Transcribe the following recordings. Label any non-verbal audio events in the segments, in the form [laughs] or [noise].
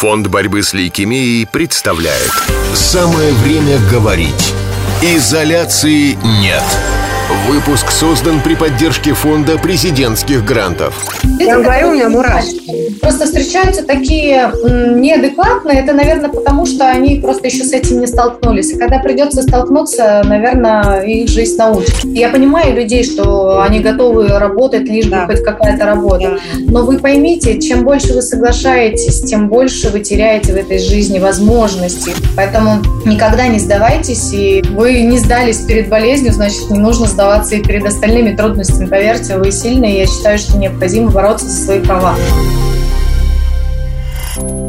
Фонд борьбы с лейкемией представляет. Самое время говорить. Изоляции нет Выпуск создан при поддержке фонда президентских грантов. Я говорю, у меня мурашки. Просто встречаются такие неадекватные. Это, наверное, потому что они просто еще с этим не столкнулись. И когда придется столкнуться, наверное, их жизнь научит. Я понимаю людей, что они готовы работать, лишь бы да. хоть какая-то работа. Да. Но вы поймите, чем больше вы соглашаетесь, тем больше вы теряете в этой жизни возможностей. Поэтому никогда не сдавайтесь. И вы не сдались перед болезнью, значит, не нужно сдаваться сдаваться и перед остальными трудностями. Поверьте, вы сильные, и я считаю, что необходимо бороться за свои права.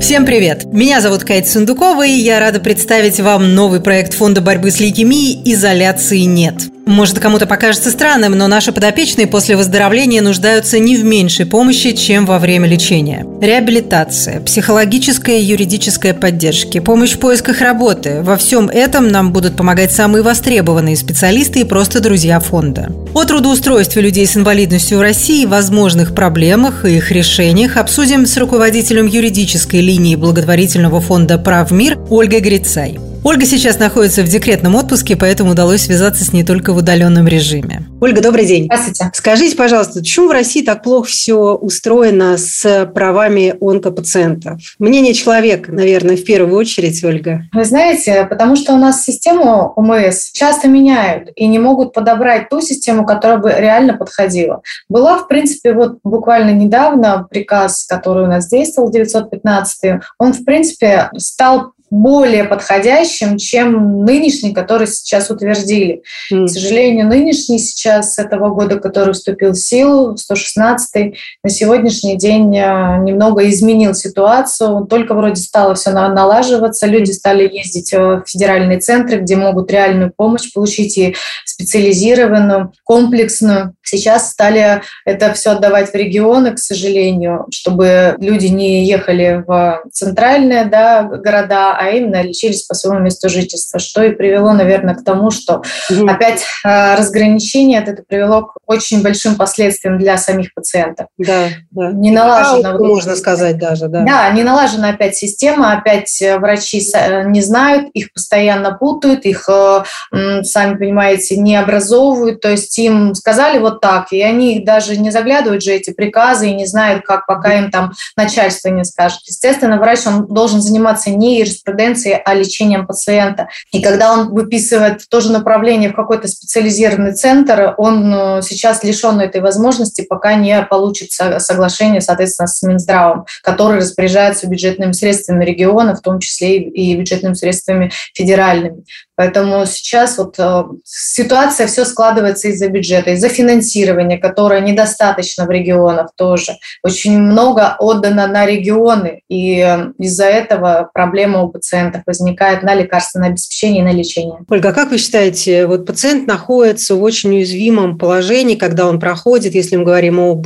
Всем привет! Меня зовут Кайт Сундукова, и я рада представить вам новый проект Фонда борьбы с лейкемией «Изоляции нет». Может, кому-то покажется странным, но наши подопечные после выздоровления нуждаются не в меньшей помощи, чем во время лечения. Реабилитация, психологическая и юридическая поддержка, помощь в поисках работы – во всем этом нам будут помогать самые востребованные специалисты и просто друзья фонда. О трудоустройстве людей с инвалидностью в России, возможных проблемах и их решениях обсудим с руководителем юридической линии благотворительного фонда «Прав мир» Ольгой Грицай. Ольга сейчас находится в декретном отпуске, поэтому удалось связаться с ней только в удаленном режиме. Ольга, добрый день. Здравствуйте. Скажите, пожалуйста, почему в России так плохо все устроено с правами онкопациентов? Мнение человека, наверное, в первую очередь, Ольга. Вы знаете, потому что у нас систему ОМС часто меняют и не могут подобрать ту систему, которая бы реально подходила. Была, в принципе, вот буквально недавно приказ, который у нас действовал, 915, он, в принципе, стал более подходящим, чем нынешний, который сейчас утвердили. Mm. К сожалению, нынешний сейчас этого года, который вступил в силу, 116 на сегодняшний день э, немного изменил ситуацию. Только вроде стало все налаживаться, люди стали ездить в федеральные центры, где могут реальную помощь получить и специализированную, комплексную. Сейчас стали это все отдавать в регионы, к сожалению, чтобы люди не ехали в центральные да, города, а именно лечились по своему месту жительства, что и привело, наверное, к тому, что угу. опять э, разграничение это привело к очень большим последствиям для самих пациентов. Да, да. Не налажена, а, вот, можно сказать даже, да. Да, не налажена опять система, опять э, врачи э, не знают, их постоянно путают, их, сами понимаете, не образовывают, то есть им сказали вот так, и они даже не заглядывают же эти приказы и не знают, как пока им там начальство не скажет. Естественно, врач он должен заниматься не юриспруденцией, а лечением пациента. И когда он выписывает то же направление в какой-то специализированный центр, он э, сейчас лишен этой возможности, пока не получит соглашение, соответственно, с Минздравом, который распоряжается бюджетными средствами региона, в том числе и бюджетными средствами федеральными. Поэтому сейчас вот э, ситуация все складывается из-за бюджета, из-за финансирования, которое недостаточно в регионах тоже. Очень много отдано на регионы, и э, из-за этого проблема у пациентов возникает на лекарственное обеспечение и на лечение. Ольга, а как вы считаете, вот пациент находится в очень уязвимом положении, когда он проходит, если мы говорим о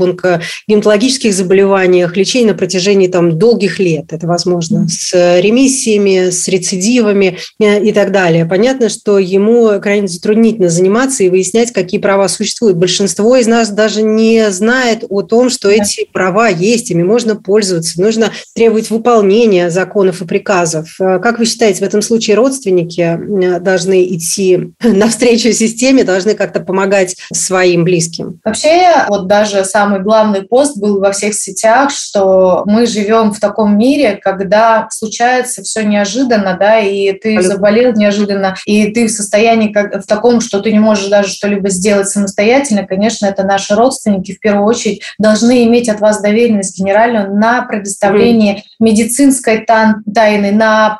гематологических заболеваниях, лечение на протяжении там, долгих лет, это возможно, с ремиссиями, с рецидивами э, и так далее. Понятно, что ему крайне затруднительно заниматься и выяснять, какие права существуют. Большинство из нас даже не знает о том, что эти права есть, ими можно пользоваться, нужно требовать выполнения законов и приказов. А как вы считаете, в этом случае родственники должны идти [laughs] навстречу системе, должны как-то помогать своим близким? Вообще, вот даже самый главный пост был во всех сетях, что мы живем в таком мире, когда случается все неожиданно, да, и ты заболел неожиданно, и ты в состоянии как, в таком, что ты не можешь даже что-либо сделать самостоятельно, конечно, это наши родственники в первую очередь должны иметь от вас доверенность генеральную на предоставление mm-hmm. медицинской тайны, на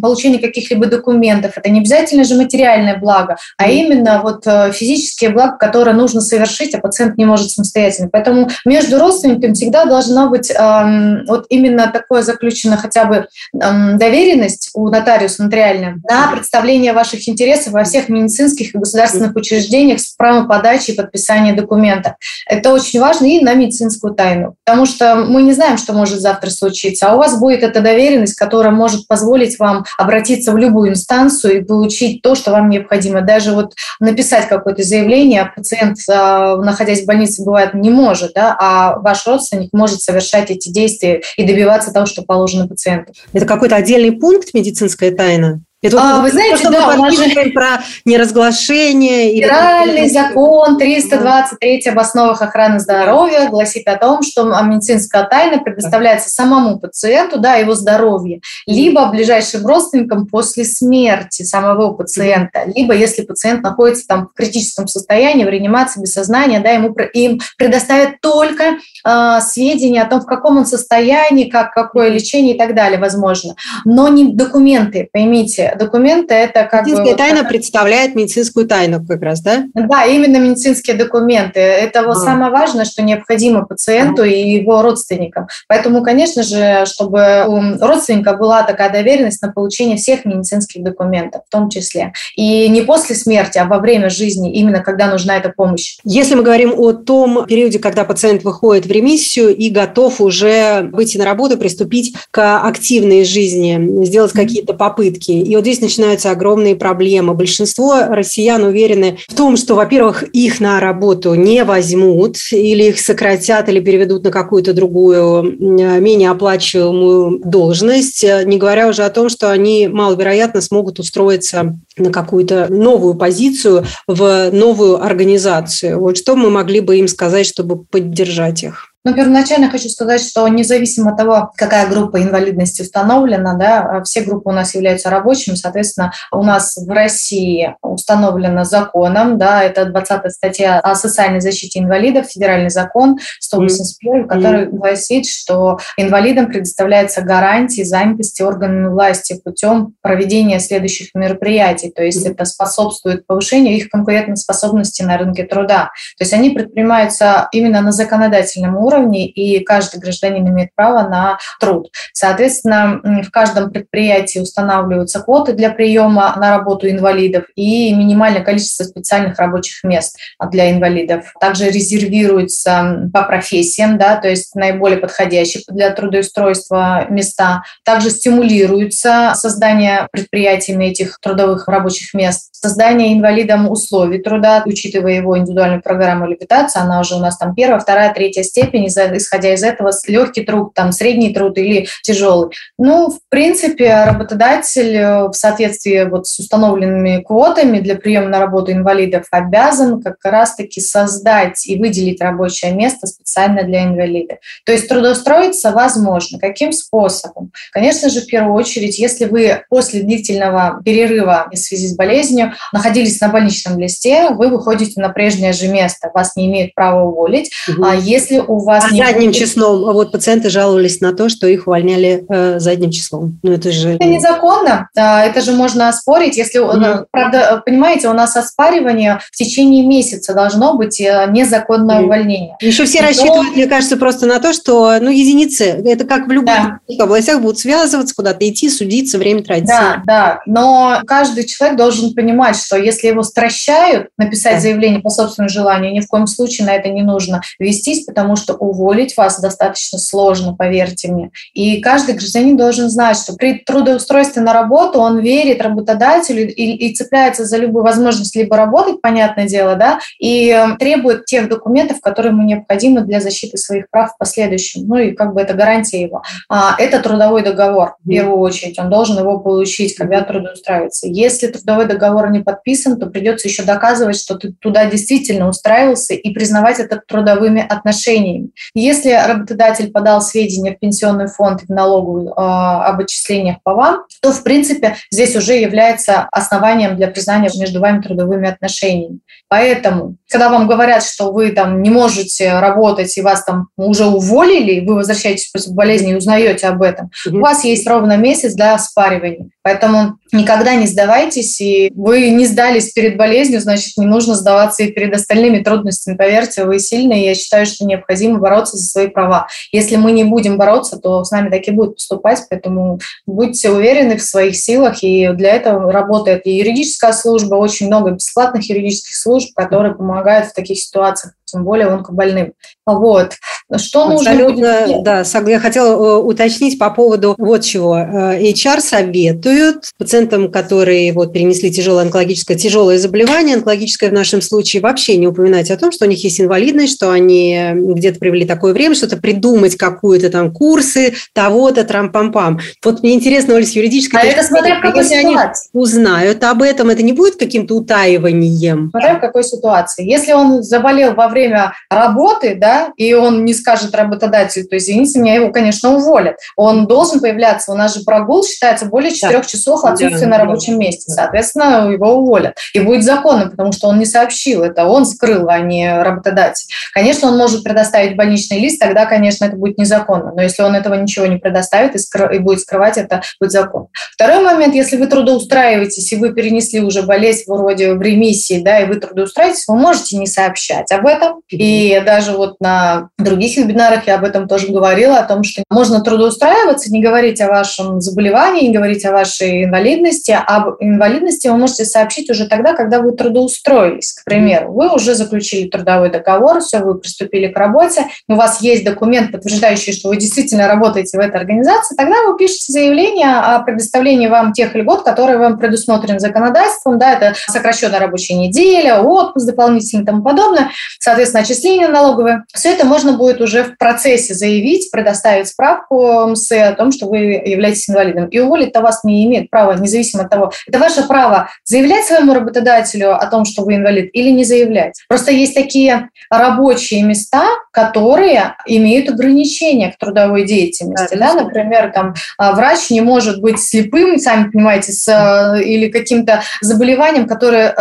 получение каких-либо документов. Это не обязательно же материальное благо, а именно вот э, физические блага, которые нужно совершить, а пациент не может самостоятельно. Поэтому между родственниками всегда должна быть эм, вот именно такое заключено хотя бы эм, доверенность у нотариуса нотариальная на представление ваших интересов во всех медицинских и государственных учреждениях с правом подачи и подписания подписания документа. Это очень важно и на медицинскую тайну, потому что мы не знаем, что может завтра случиться, а у вас будет эта доверенность, которая может позволить вам обратиться в любую инстанцию и получить то, что вам необходимо. Даже вот написать какое-то заявление, пациент, а, находясь в больнице, бывает не может, да, а ваш родственник может совершать эти действия и добиваться того, что положено пациенту. Это какой-то отдельный пункт медицинская тайна? Это а, вы знаете, что да, мы же... про неразглашение. Федеральный закон 323 об основах охраны здоровья гласит о том, что медицинская тайна предоставляется самому пациенту, да, его здоровье, либо ближайшим родственникам после смерти самого пациента, либо если пациент находится там в критическом состоянии, в реанимации, без сознания, да, ему им предоставят только э, сведения о том, в каком он состоянии, как, какое лечение и так далее, возможно. Но не документы, поймите, документы это как Медицинская бы... тайна вот, представляет медицинскую тайну как раз, да? Да, именно медицинские документы. Это вот а. самое важное, что необходимо пациенту а. и его родственникам. Поэтому, конечно же, чтобы у родственника была такая доверенность на получение всех медицинских документов в том числе. И не после смерти, а во время жизни, именно когда нужна эта помощь. Если мы говорим о том периоде, когда пациент выходит в ремиссию и готов уже выйти на работу, приступить к активной жизни, сделать какие-то попытки. И вот здесь начинаются огромные проблемы. Большинство россиян уверены в том, что, во-первых, их на работу не возьмут, или их сократят, или переведут на какую-то другую, менее оплачиваемую должность, не говоря уже о том, что они маловероятно смогут устроиться на какую-то новую позицию в новую организацию. Вот что мы могли бы им сказать, чтобы поддержать их? Ну, первоначально хочу сказать, что независимо от того, какая группа инвалидности установлена, да, все группы у нас являются рабочими, соответственно, у нас в России установлено законом, да, это 20 статья о социальной защите инвалидов, федеральный закон 181, который гласит, что инвалидам предоставляется гарантии занятости органами власти путем проведения следующих мероприятий, то есть это способствует повышению их конкурентоспособности на рынке труда. То есть они предпринимаются именно на законодательном уровне, уровне, и каждый гражданин имеет право на труд. Соответственно, в каждом предприятии устанавливаются квоты для приема на работу инвалидов и минимальное количество специальных рабочих мест для инвалидов. Также резервируются по профессиям, да, то есть наиболее подходящие для трудоустройства места. Также стимулируется создание предприятиями этих трудовых рабочих мест, создание инвалидам условий труда, учитывая его индивидуальную программу реабилитации, она уже у нас там первая, вторая, третья степень, степени, исходя из этого, легкий труд, там, средний труд или тяжелый. Ну, в принципе, работодатель э, в соответствии вот с установленными квотами для приема на работу инвалидов обязан как раз-таки создать и выделить рабочее место специально для инвалидов. То есть трудоустроиться возможно. Каким способом? Конечно же, в первую очередь, если вы после длительного перерыва в связи с болезнью находились на больничном листе, вы выходите на прежнее же место, вас не имеют права уволить. Угу. А если у вас вас а не задним будет... числом. А вот пациенты жаловались на то, что их увольняли э, задним числом. Ну это же это незаконно. Это же можно оспорить, если mm правда понимаете, у нас оспаривание в течение месяца должно быть э, незаконное mm увольнение. Еще все Но... рассчитывают, мне кажется, просто на то, что ну единицы. Это как в любых да. областях будут связываться, куда-то идти, судиться, время тратить. Да, да. Но каждый человек должен понимать, что если его стращают написать да. заявление по собственному желанию, ни в коем случае на это не нужно вестись, потому что уволить вас достаточно сложно, поверьте мне. И каждый гражданин должен знать, что при трудоустройстве на работу он верит работодателю и, и цепляется за любую возможность либо работать, понятное дело, да, и э, требует тех документов, которые ему необходимы для защиты своих прав в последующем. Ну и как бы это гарантия его. А, это трудовой договор, в первую очередь. Он должен его получить, когда трудоустраивается. Если трудовой договор не подписан, то придется еще доказывать, что ты туда действительно устраивался и признавать это трудовыми отношениями. Если работодатель подал сведения в пенсионный фонд и в налоговую э, об отчислениях по вам, то, в принципе, здесь уже является основанием для признания между вами трудовыми отношениями. Поэтому, когда вам говорят, что вы там не можете работать и вас там уже уволили, вы возвращаетесь после болезни и узнаете об этом, mm-hmm. у вас есть ровно месяц для оспаривания. Поэтому никогда не сдавайтесь, и вы не сдались перед болезнью, значит, не нужно сдаваться и перед остальными трудностями. Поверьте, вы сильные, я считаю, что необходимо бороться за свои права. Если мы не будем бороться, то с нами так и будут поступать, поэтому будьте уверены в своих силах, и для этого работает и юридическая служба, очень много бесплатных юридических служб, которые помогают в таких ситуациях тем более онкобольным. Вот. Что Абсолютно, нужно будет? Да, я хотела э, уточнить по поводу вот чего. Э, HR советуют пациентам, которые вот перенесли тяжелое онкологическое, тяжелое заболевание, онкологическое в нашем случае, вообще не упоминать о том, что у них есть инвалидность, что они где-то провели такое время, что-то придумать какую-то там курсы, того-то, трам-пам-пам. Вот мне интересно, Оля, с юридической а это смотря в какой если ситуации. они узнают об этом, это не будет каким-то утаиванием? Смотря в какой ситуации. Если он заболел во время работы, да, и он не скажет работодателю, то извините меня, его, конечно, уволят. Он должен появляться, у нас же прогул считается более 4 да. часов отсутствия да, на рабочем да. месте, соответственно, его уволят. И будет законно, потому что он не сообщил, это он скрыл, а не работодатель. Конечно, он может предоставить больничный лист, тогда, конечно, это будет незаконно, но если он этого ничего не предоставит и, скры- и будет скрывать, это будет закон. Второй момент, если вы трудоустраиваетесь, и вы перенесли уже болезнь вроде в ремиссии, да, и вы трудоустраиваетесь, вы можете не сообщать об этом, и даже вот на других вебинарах я об этом тоже говорила, о том, что можно трудоустраиваться, не говорить о вашем заболевании, не говорить о вашей инвалидности. Об инвалидности вы можете сообщить уже тогда, когда вы трудоустроились, к примеру. Вы уже заключили трудовой договор, все, вы приступили к работе, у вас есть документ, подтверждающий, что вы действительно работаете в этой организации, тогда вы пишете заявление о предоставлении вам тех льгот, которые вам предусмотрены законодательством, да, это сокращенная рабочая неделя, отпуск дополнительный и тому подобное. Соответственно, отчисления налоговые. Все это можно будет уже в процессе заявить, предоставить справку МС о том, что вы являетесь инвалидом. И уволить-то вас не имеет права, независимо от того, это ваше право заявлять своему работодателю о том, что вы инвалид, или не заявлять. Просто есть такие рабочие места, которые имеют ограничения к трудовой деятельности. Да, да? Например, там, а, врач не может быть слепым, сами понимаете, с, э, или каким-то заболеванием, которое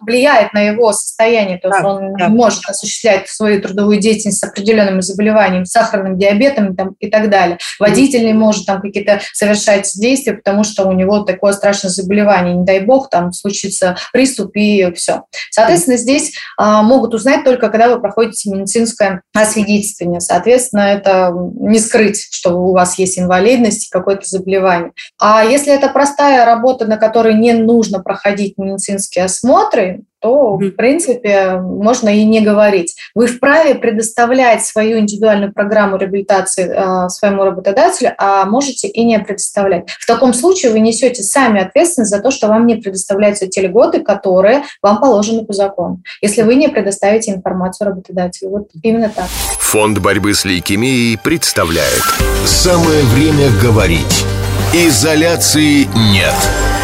влияет на его состояние, то есть да, он да. может осуществлять свою трудовую деятельность с определенными заболеваниями, сахарным диабетом там, и так далее. Водитель не может там какие-то совершать действия, потому что у него такое страшное заболевание, не дай бог, там случится приступ и все. Соответственно, здесь а, могут узнать только, когда вы проходите медицинское освидетельствование. Соответственно, это не скрыть, что у вас есть инвалидность, какое-то заболевание. А если это простая работа, на которой не нужно проходить медицинские осмотры, то, в принципе, можно и не говорить. Вы вправе предоставлять свою индивидуальную программу реабилитации э, своему работодателю, а можете и не предоставлять. В таком случае вы несете сами ответственность за то, что вам не предоставляются те льготы, которые вам положены по закону, если вы не предоставите информацию работодателю. Вот именно так. Фонд борьбы с лейкемией представляет «Самое время говорить». Изоляции нет.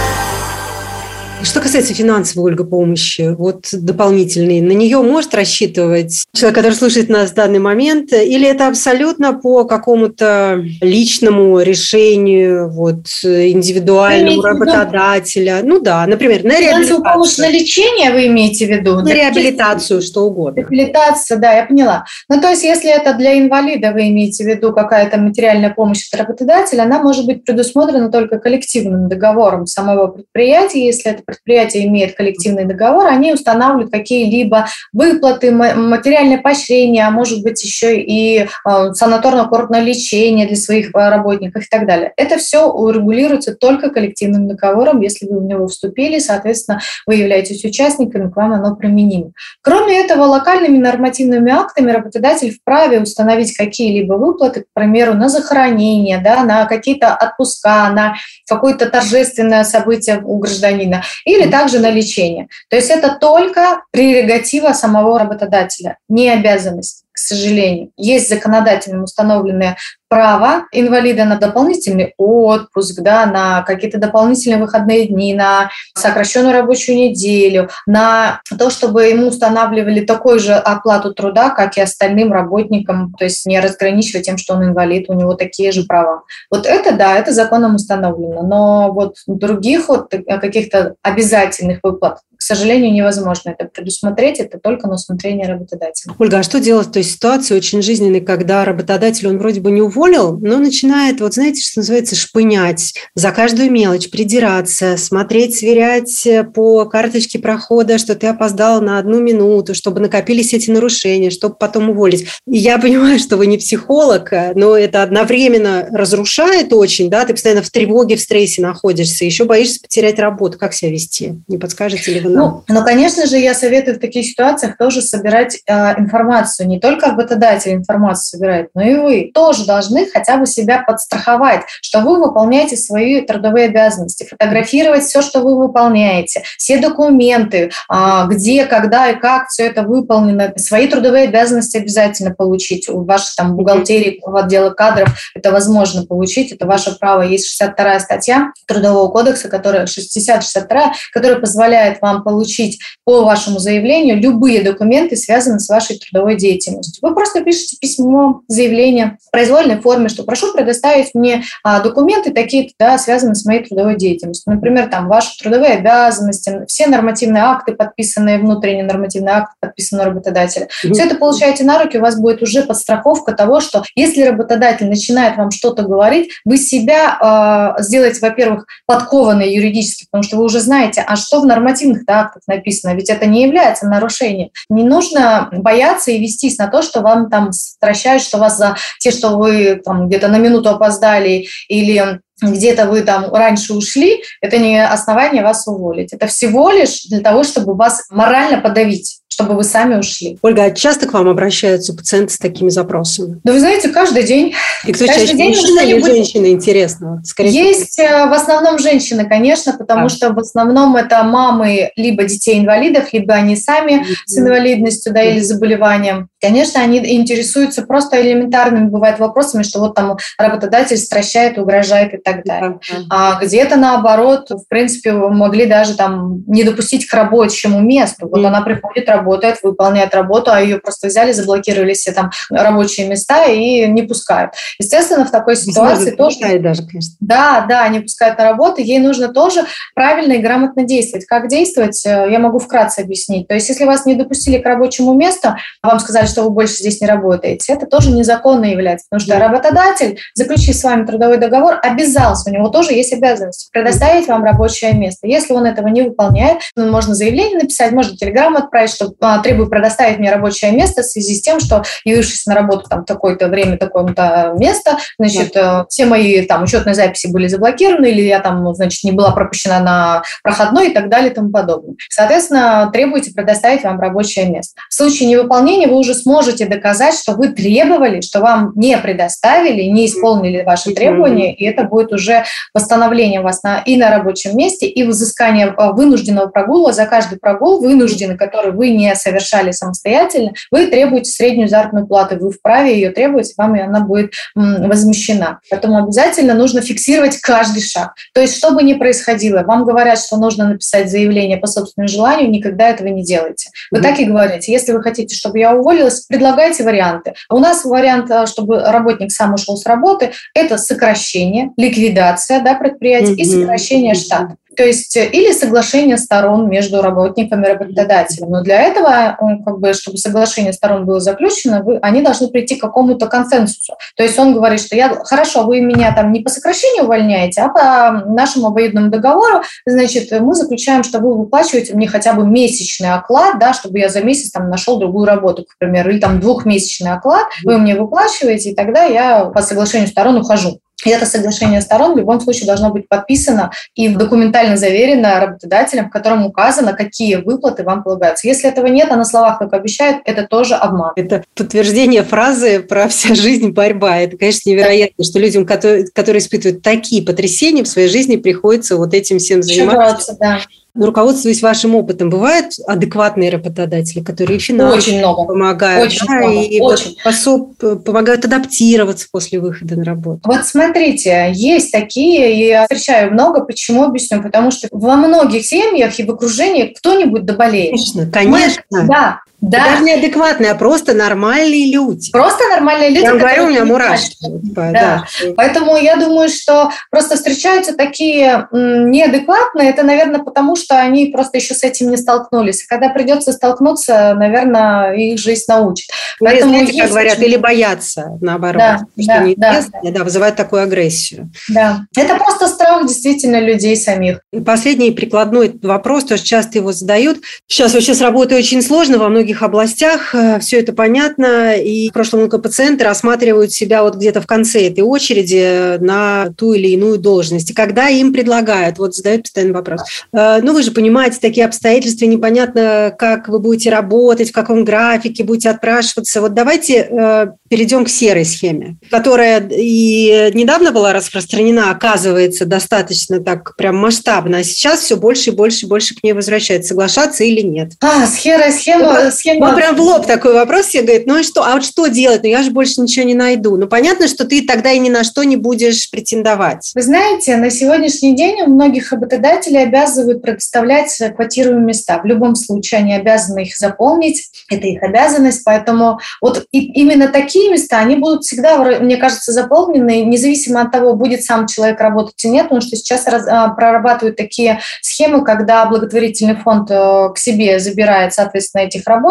Что касается финансовой, Ольга, помощи, вот дополнительной, на нее может рассчитывать человек, который слушает нас в данный момент, или это абсолютно по какому-то личному решению, вот, индивидуальному работодателя? Ну да, например, на реабилитацию. помощь на лечение вы имеете в виду? На реабилитацию, что угодно. Реабилитация, да, я поняла. Ну, то есть, если это для инвалида вы имеете в виду какая-то материальная помощь от работодателя, она может быть предусмотрена только коллективным договором самого предприятия, если это предприятие имеет коллективный договор, они устанавливают какие-либо выплаты, материальное поощрение, а может быть еще и э, санаторно-курортное лечение для своих э, работников и так далее. Это все урегулируется только коллективным договором. Если вы в него вступили, соответственно, вы являетесь участниками, к вам оно применимо. Кроме этого, локальными нормативными актами работодатель вправе установить какие-либо выплаты, к примеру, на захоронение, да, на какие-то отпуска, на какое-то торжественное событие у гражданина или также на лечение. То есть это только прерогатива самого работодателя, не обязанность к сожалению. Есть законодательно установленные права инвалида на дополнительный отпуск, да, на какие-то дополнительные выходные дни, на сокращенную рабочую неделю, на то, чтобы ему устанавливали такую же оплату труда, как и остальным работникам, то есть не разграничивать тем, что он инвалид, у него такие же права. Вот это, да, это законом установлено, но вот других вот каких-то обязательных выплат сожалению, невозможно это предусмотреть, это только на усмотрение работодателя. Ольга, а что делать в той ситуации очень жизненной, когда работодатель, он вроде бы не уволил, но начинает, вот знаете, что называется, шпынять за каждую мелочь, придираться, смотреть, сверять по карточке прохода, что ты опоздал на одну минуту, чтобы накопились эти нарушения, чтобы потом уволить. И я понимаю, что вы не психолог, но это одновременно разрушает очень, да, ты постоянно в тревоге, в стрессе находишься, еще боишься потерять работу. Как себя вести? Не подскажете ли вы? Ну, ну конечно же, я советую в таких ситуациях тоже собирать э, информацию. Не только работодатель информацию собирает, но и вы тоже должны хотя бы себя подстраховать, что вы выполняете свои трудовые обязанности, фотографировать все, что вы выполняете, все документы, э, где, когда и как все это выполнено, свои трудовые обязанности обязательно получить. У вашей там бухгалтерии, в отделе кадров это возможно получить, это ваше право. Есть 62 статья Трудового кодекса, которая 60-62, которая позволяет вам получить по вашему заявлению любые документы, связанные с вашей трудовой деятельностью. Вы просто пишете письмо, заявление в произвольной форме, что прошу предоставить мне а, документы такие, да, связанные с моей трудовой деятельностью. Например, там ваши трудовые обязанности, все нормативные акты, подписанные, внутренние нормативные акты, подписанные работодателем. Mm-hmm. Все это получаете на руки, у вас будет уже подстраховка того, что если работодатель начинает вам что-то говорить, вы себя э, сделаете, во-первых, подкованной юридически, потому что вы уже знаете, а что в нормативных актах написано, ведь это не является нарушением. Не нужно бояться и вестись на то, что вам там стращают, что вас за те, что вы там где-то на минуту опоздали или где-то вы там раньше ушли, это не основание вас уволить. Это всего лишь для того, чтобы вас морально подавить чтобы вы сами ушли. Ольга, а часто к вам обращаются пациенты с такими запросами? Да вы знаете, каждый день. И кто каждый чаще, день мужчина или женщина, интересно? Скорее Есть всего. Э, в основном женщины, конечно, потому а. что в основном это мамы либо детей-инвалидов, либо они сами mm-hmm. с инвалидностью да, или заболеванием. Конечно, они интересуются просто элементарными, бывают, вопросами, что вот там работодатель стращает, угрожает и так далее. А где-то наоборот, в принципе, могли даже там не допустить к рабочему месту. Вот mm-hmm. она приходит, работает, выполняет работу, а ее просто взяли, заблокировали все там рабочие места и не пускают. Естественно, в такой ситуации Может, тоже... даже, конечно. Да, да, не пускают на работу. Ей нужно тоже правильно и грамотно действовать. Как действовать, э, я могу вкратце объяснить. То есть, если вас не допустили к рабочему месту, а вам сказали, что вы больше здесь не работаете, это тоже незаконно является, потому что работодатель, заключив с вами трудовой договор, обязался, у него тоже есть обязанность предоставить вам рабочее место. Если он этого не выполняет, ну, можно заявление написать, можно телеграмму отправить, что а, требую предоставить мне рабочее место в связи с тем, что явившись на работу там такое-то время, такое-то место, значит, да. все мои там учетные записи были заблокированы, или я там, значит, не была пропущена на проходной и так далее и тому подобное. Соответственно, требуете предоставить вам рабочее место. В случае невыполнения вы уже сможете доказать, что вы требовали, что вам не предоставили, не исполнили ваши требования, и это будет уже восстановление вас на, и на рабочем месте, и взыскание а, вынужденного прогула за каждый прогул вынужденный, который вы не совершали самостоятельно, вы требуете среднюю заработную плату, вы вправе ее требовать, вам и она будет возмещена. Поэтому обязательно нужно фиксировать каждый шаг. То есть, что бы ни происходило, вам говорят, что нужно написать заявление по собственному желанию, никогда этого не делайте. Вы mm-hmm. так и говорите. Если вы хотите, чтобы я уволилась, предлагайте варианты. У нас вариант, э, чтобы работник сам ушел с работы, это сокращение, ликвидация да, предприятия mm-hmm. и сокращение штата. То есть э, или соглашение сторон между работниками и работодателем. Но для этого, э, как бы, чтобы соглашение сторон было заключено, вы, они должны прийти к какому-то консенсусу. То есть он говорит, что я хорошо, вы меня там не по сокращению увольняете, а по нашему обоюдному договору, значит, мы заключаем, что вы выплачиваете мне хотя бы месячный оклад, да, чтобы я за месяц там нашел другую работу, к примеру, или там двухмесячный оклад, вы мне выплачиваете, и тогда я по соглашению сторон ухожу. И это соглашение сторон в любом случае должно быть подписано и документально заверено работодателем, в котором указано, какие выплаты вам полагаются. Если этого нет, а на словах только обещают, это тоже обман. Это подтверждение фразы про вся жизнь борьба. Это, конечно, невероятно, что людям, которые, которые испытывают такие потрясения в своей жизни, приходится вот этим всем заниматься. Да. Руководствуясь вашим опытом, бывают адекватные работодатели, которые финансово очень много. помогают, очень да, много. и очень. Пособ, помогают адаптироваться после выхода на работу? Вот смотрите, есть такие, и я встречаю много. Почему объясню? Потому что во многих семьях и в окружении кто-нибудь доболеет. Конечно, конечно. Мы, да, Да. Даже неадекватные, а просто нормальные люди. Просто нормальные люди. Я говорю, у меня мурашки. Да. да. Поэтому я думаю, что просто встречаются такие неадекватные, это, наверное, потому что они просто еще с этим не столкнулись. Когда придется столкнуться, наверное, их жизнь научит. Ну, Поэтому знаете, как говорят, очень... или боятся, наоборот. Да, что да, да. да, вызывает такую агрессию. Да, это просто страх действительно людей самих. И последний прикладной вопрос, тоже часто его задают. Сейчас вообще с работой очень сложно во многих областях, э, все это понятно, и в прошлом пациенты рассматривают себя вот где-то в конце этой очереди на ту или иную должность. И когда им предлагают, вот задают постоянный вопрос, «Э, ну вы же понимаете, такие обстоятельства, непонятно, как вы будете работать, в каком графике будете отпрашиваться. Вот давайте э, перейдем к серой схеме, которая и недавно была распространена, оказывается, достаточно так прям масштабно, а сейчас все больше и больше и больше к ней возвращается, соглашаться или нет. А, серая схема... Ну, схема... Он прям в лоб такой вопрос себе говорит, ну и что, а вот что делать? Ну я же больше ничего не найду. Ну понятно, что ты тогда и ни на что не будешь претендовать. Вы знаете, на сегодняшний день у многих работодателей обязывают предоставлять квотируемые места. В любом случае они обязаны их заполнить, это их обязанность, поэтому вот именно такие места, они будут всегда, мне кажется, заполнены, независимо от того, будет сам человек работать или нет, потому что сейчас раз, а, прорабатывают такие схемы, когда благотворительный фонд э, к себе забирает, соответственно, этих работников,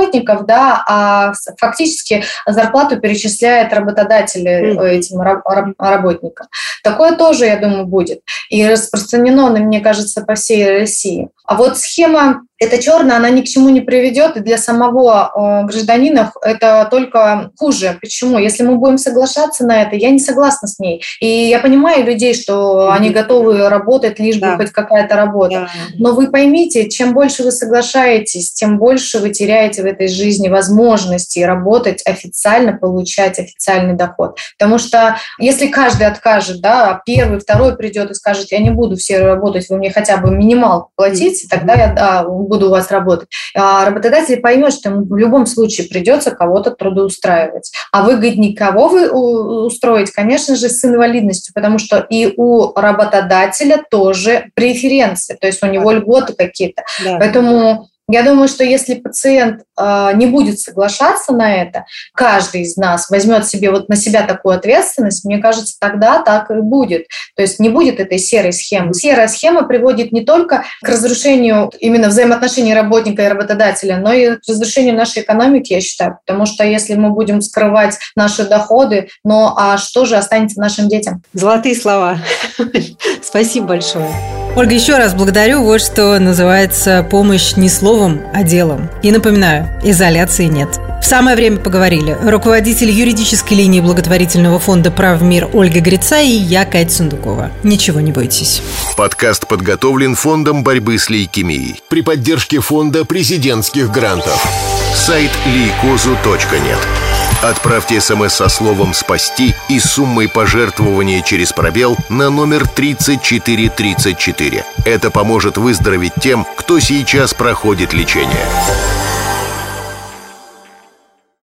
да, а фактически зарплату перечисляет работодатель mm-hmm. этим работникам. Такое тоже, я думаю, будет. И распространено, мне кажется, по всей России. А вот схема эта черная, она ни к чему не приведет, и для самого э, гражданина это только хуже. Почему? Если мы будем соглашаться на это, я не согласна с ней. И я понимаю людей, что они готовы работать, лишь бы хоть какая-то работа. Да. Но вы поймите, чем больше вы соглашаетесь, тем больше вы теряете в этой жизни возможности работать официально, получать официальный доход. Потому что если каждый откажет, да, первый, второй придет и скажет, я не буду все работать, вы мне хотя бы минималку платите, тогда я да, буду у вас работать. А работодатель поймет, что ему в любом случае придется кого-то трудоустраивать. А выгоднее кого вы устроить, конечно же, с инвалидностью, потому что и у работодателя тоже преференции, то есть у него льготы какие-то. Да. Поэтому я думаю, что если пациент э, не будет соглашаться на это, каждый из нас возьмет себе вот на себя такую ответственность, мне кажется, тогда так и будет. То есть не будет этой серой схемы. Серая схема приводит не только к разрушению именно взаимоотношений работника и работодателя, но и к разрушению нашей экономики, я считаю. Потому что если мы будем скрывать наши доходы, ну а что же останется нашим детям? Золотые слова. [laughs] Спасибо большое. Ольга, еще раз благодарю. Вот что называется помощь не словом, а делом. И напоминаю, изоляции нет. В самое время поговорили. Руководитель юридической линии благотворительного фонда «Прав мир» Ольга Грица и я, Кать Сундукова. Ничего не бойтесь. Подкаст подготовлен Фондом борьбы с лейкемией при поддержке Фонда президентских грантов. Сайт лейкозу.нет. Отправьте смс со словом «Спасти» и суммой пожертвования через пробел на номер 3434. Это поможет выздороветь тем, кто сейчас проходит лечение.